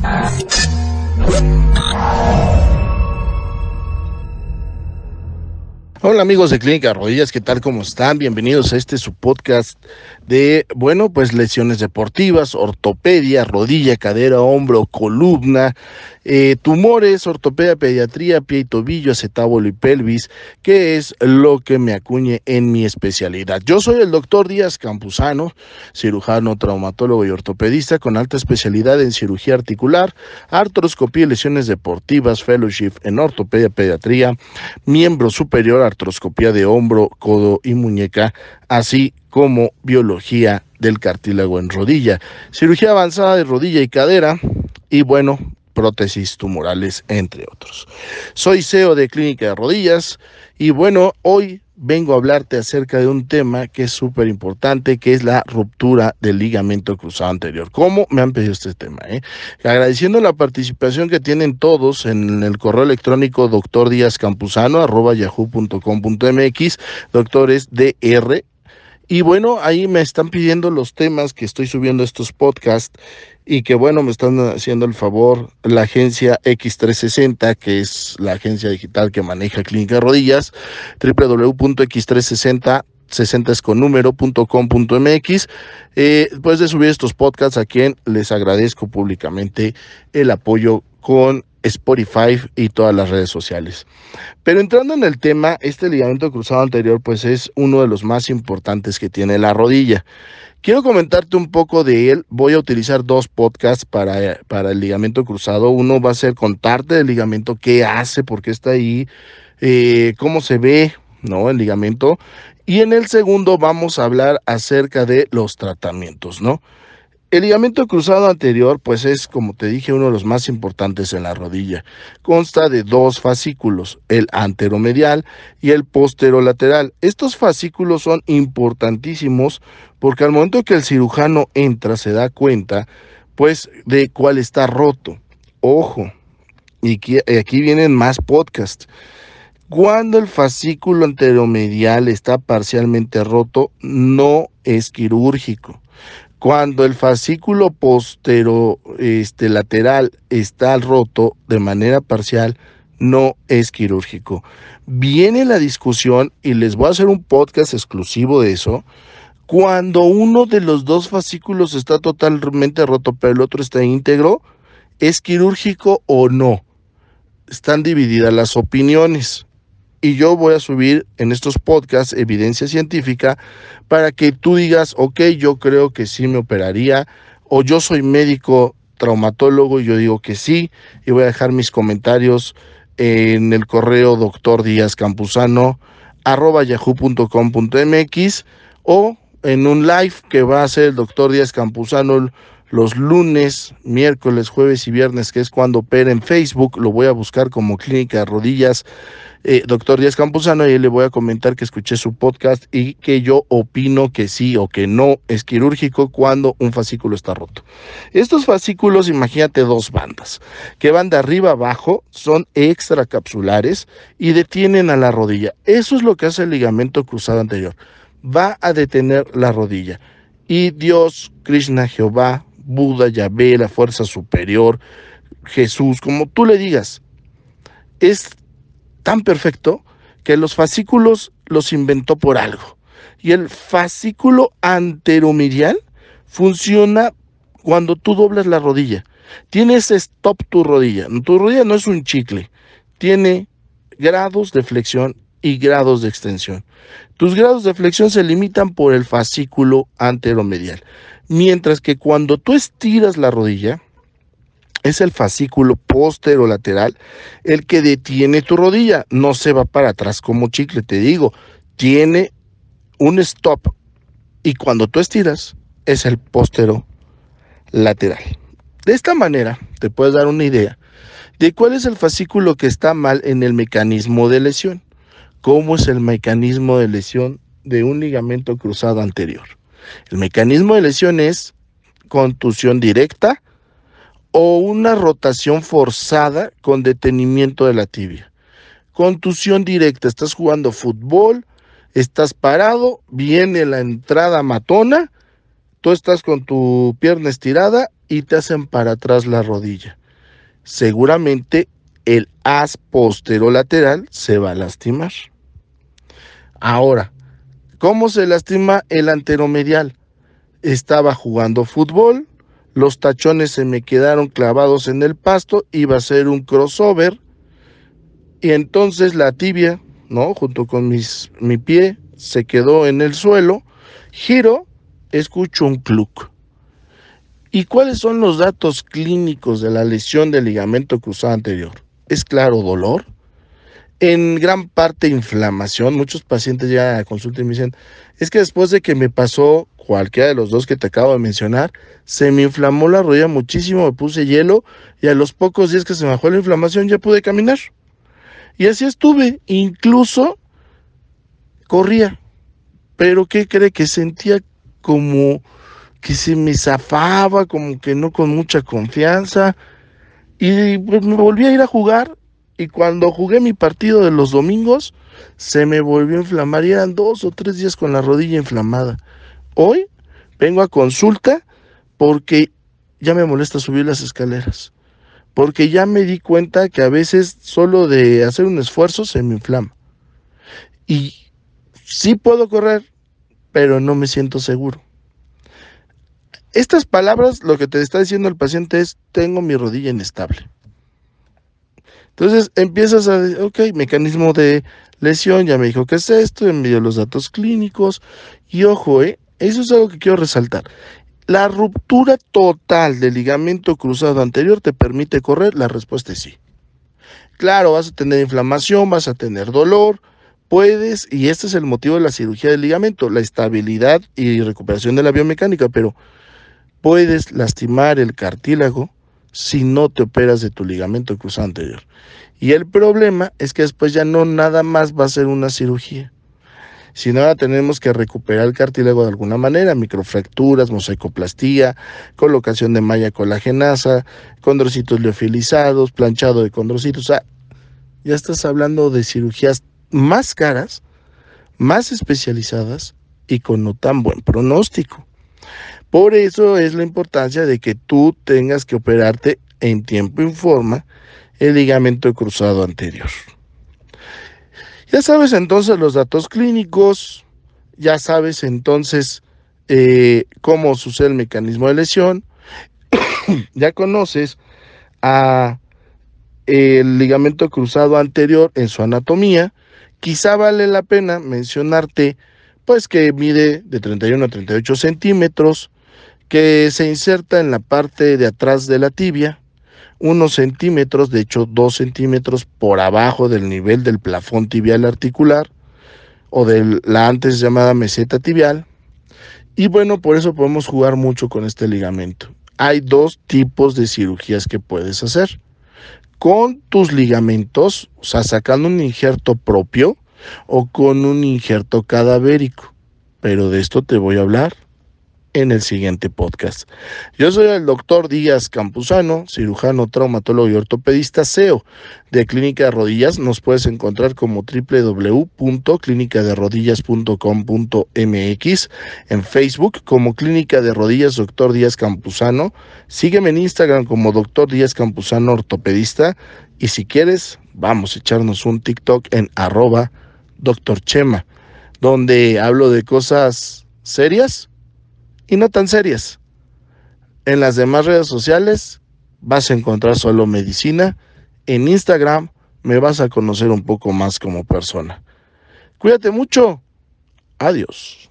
Thank you. Hola amigos de Clínica Rodillas, ¿qué tal? ¿Cómo están? Bienvenidos a este su podcast de, bueno, pues lesiones deportivas, ortopedia, rodilla, cadera, hombro, columna, eh, tumores, ortopedia, pediatría, pie y tobillo, acetábulo y pelvis, que es lo que me acuñe en mi especialidad. Yo soy el doctor Díaz Campuzano, cirujano, traumatólogo y ortopedista con alta especialidad en cirugía articular, artroscopía y lesiones deportivas, fellowship en ortopedia, pediatría, miembro superior, artroscopía de hombro, codo y muñeca, así como biología del cartílago en rodilla, cirugía avanzada de rodilla y cadera y bueno, prótesis tumorales, entre otros. Soy CEO de Clínica de Rodillas y bueno, hoy vengo a hablarte acerca de un tema que es súper importante, que es la ruptura del ligamento cruzado anterior. ¿Cómo me han pedido este tema? Eh? Agradeciendo la participación que tienen todos en el correo electrónico doctor yahoo.com.mx, doctores DR y bueno, ahí me están pidiendo los temas que estoy subiendo estos podcasts y que bueno, me están haciendo el favor la agencia X360, que es la agencia digital que maneja Clínica Rodillas, www.x360 60 es con número.com.mx, eh, después de subir estos podcasts a quien les agradezco públicamente el apoyo con Spotify y todas las redes sociales. Pero entrando en el tema, este ligamento cruzado anterior pues es uno de los más importantes que tiene la rodilla. Quiero comentarte un poco de él. Voy a utilizar dos podcasts para, para el ligamento cruzado. Uno va a ser contarte del ligamento, qué hace, por qué está ahí, eh, cómo se ve, ¿no? El ligamento. Y en el segundo vamos a hablar acerca de los tratamientos, ¿no? El ligamento cruzado anterior, pues es, como te dije, uno de los más importantes en la rodilla. Consta de dos fascículos, el anteromedial y el posterolateral. Estos fascículos son importantísimos porque al momento que el cirujano entra se da cuenta, pues, de cuál está roto. Ojo, y aquí, vienen más podcasts. Cuando el fascículo anteromedial está parcialmente roto, no es quirúrgico cuando el fascículo postero este, lateral está roto de manera parcial, no es quirúrgico. Viene la discusión y les voy a hacer un podcast exclusivo de eso. Cuando uno de los dos fascículos está totalmente roto, pero el otro está íntegro, ¿es quirúrgico o no? Están divididas las opiniones y yo voy a subir en estos podcasts evidencia científica para que tú digas, ok, yo creo que sí me operaría, o yo soy médico traumatólogo y yo digo que sí, y voy a dejar mis comentarios en el correo doctor Díaz Campuzano arroba yahoo.com.mx o en un live que va a hacer el doctor Díaz Campuzano los lunes, miércoles, jueves y viernes, que es cuando opera en Facebook, lo voy a buscar como Clínica Rodillas, eh, doctor Díaz Campuzano, y le voy a comentar que escuché su podcast y que yo opino que sí o que no es quirúrgico cuando un fascículo está roto. Estos fascículos, imagínate dos bandas, que van de arriba abajo, son extracapsulares y detienen a la rodilla. Eso es lo que hace el ligamento cruzado anterior. Va a detener la rodilla. Y Dios, Krishna, Jehová, Buda, Yahvé, la fuerza superior, Jesús, como tú le digas, es tan perfecto que los fascículos los inventó por algo. Y el fascículo anteromedial funciona cuando tú doblas la rodilla. Tienes stop tu rodilla. Tu rodilla no es un chicle. Tiene grados de flexión y grados de extensión. Tus grados de flexión se limitan por el fascículo anteromedial. Mientras que cuando tú estiras la rodilla, es el fascículo posterolateral el que detiene tu rodilla. No se va para atrás como chicle, te digo. Tiene un stop. Y cuando tú estiras, es el postero lateral. De esta manera, te puedes dar una idea de cuál es el fascículo que está mal en el mecanismo de lesión. ¿Cómo es el mecanismo de lesión de un ligamento cruzado anterior? El mecanismo de lesión es contusión directa o una rotación forzada con detenimiento de la tibia. Contusión directa, estás jugando fútbol, estás parado, viene la entrada matona, tú estás con tu pierna estirada y te hacen para atrás la rodilla. Seguramente el as posterolateral se va a lastimar. Ahora, ¿cómo se lastima el anteromedial? Estaba jugando fútbol, los tachones se me quedaron clavados en el pasto, iba a ser un crossover y entonces la tibia, ¿no? Junto con mis, mi pie se quedó en el suelo, giro, escucho un cluck. ¿Y cuáles son los datos clínicos de la lesión del ligamento cruzado anterior? Es claro, dolor. En gran parte inflamación. Muchos pacientes ya a consulta y me dicen, es que después de que me pasó cualquiera de los dos que te acabo de mencionar, se me inflamó la rodilla muchísimo, me puse hielo y a los pocos días que se me bajó la inflamación ya pude caminar. Y así estuve, incluso corría. Pero ¿qué cree? Que sentía como que se me zafaba, como que no con mucha confianza. Y pues me volví a ir a jugar. Y cuando jugué mi partido de los domingos, se me volvió a inflamar. Y eran dos o tres días con la rodilla inflamada. Hoy vengo a consulta porque ya me molesta subir las escaleras. Porque ya me di cuenta que a veces solo de hacer un esfuerzo se me inflama. Y sí puedo correr, pero no me siento seguro. Estas palabras lo que te está diciendo el paciente es, tengo mi rodilla inestable. Entonces empiezas a, ok, mecanismo de lesión, ya me dijo que es esto, envío los datos clínicos y ojo, ¿eh? Eso es algo que quiero resaltar. La ruptura total del ligamento cruzado anterior te permite correr, la respuesta es sí. Claro, vas a tener inflamación, vas a tener dolor, puedes, y este es el motivo de la cirugía del ligamento, la estabilidad y recuperación de la biomecánica, pero puedes lastimar el cartílago si no te operas de tu ligamento cruzado anterior. Y el problema es que después ya no nada más va a ser una cirugía si no, tenemos que recuperar el cartílago de alguna manera, microfracturas, mosaicoplastía, colocación de malla colagenasa, condrocitos liofilizados, planchado de condrocitos. O sea, ya estás hablando de cirugías más caras, más especializadas y con no tan buen pronóstico. Por eso es la importancia de que tú tengas que operarte en tiempo y forma el ligamento cruzado anterior. Ya sabes entonces los datos clínicos, ya sabes entonces eh, cómo sucede el mecanismo de lesión, ya conoces a el ligamento cruzado anterior en su anatomía, quizá vale la pena mencionarte pues que mide de 31 a 38 centímetros, que se inserta en la parte de atrás de la tibia, unos centímetros, de hecho dos centímetros por abajo del nivel del plafón tibial articular o de la antes llamada meseta tibial. Y bueno, por eso podemos jugar mucho con este ligamento. Hay dos tipos de cirugías que puedes hacer. Con tus ligamentos, o sea, sacando un injerto propio o con un injerto cadavérico. Pero de esto te voy a hablar en el siguiente podcast. Yo soy el doctor Díaz Campuzano, cirujano, traumatólogo y ortopedista CEO de Clínica de Rodillas. Nos puedes encontrar como www.clinicaderodillas.com.mx en Facebook como Clínica de Rodillas Doctor Díaz Campuzano. Sígueme en Instagram como Doctor Díaz Campuzano Ortopedista y si quieres, vamos a echarnos un TikTok en arroba Doctor Chema, donde hablo de cosas serias y no tan serias. En las demás redes sociales vas a encontrar solo medicina. En Instagram me vas a conocer un poco más como persona. Cuídate mucho. Adiós.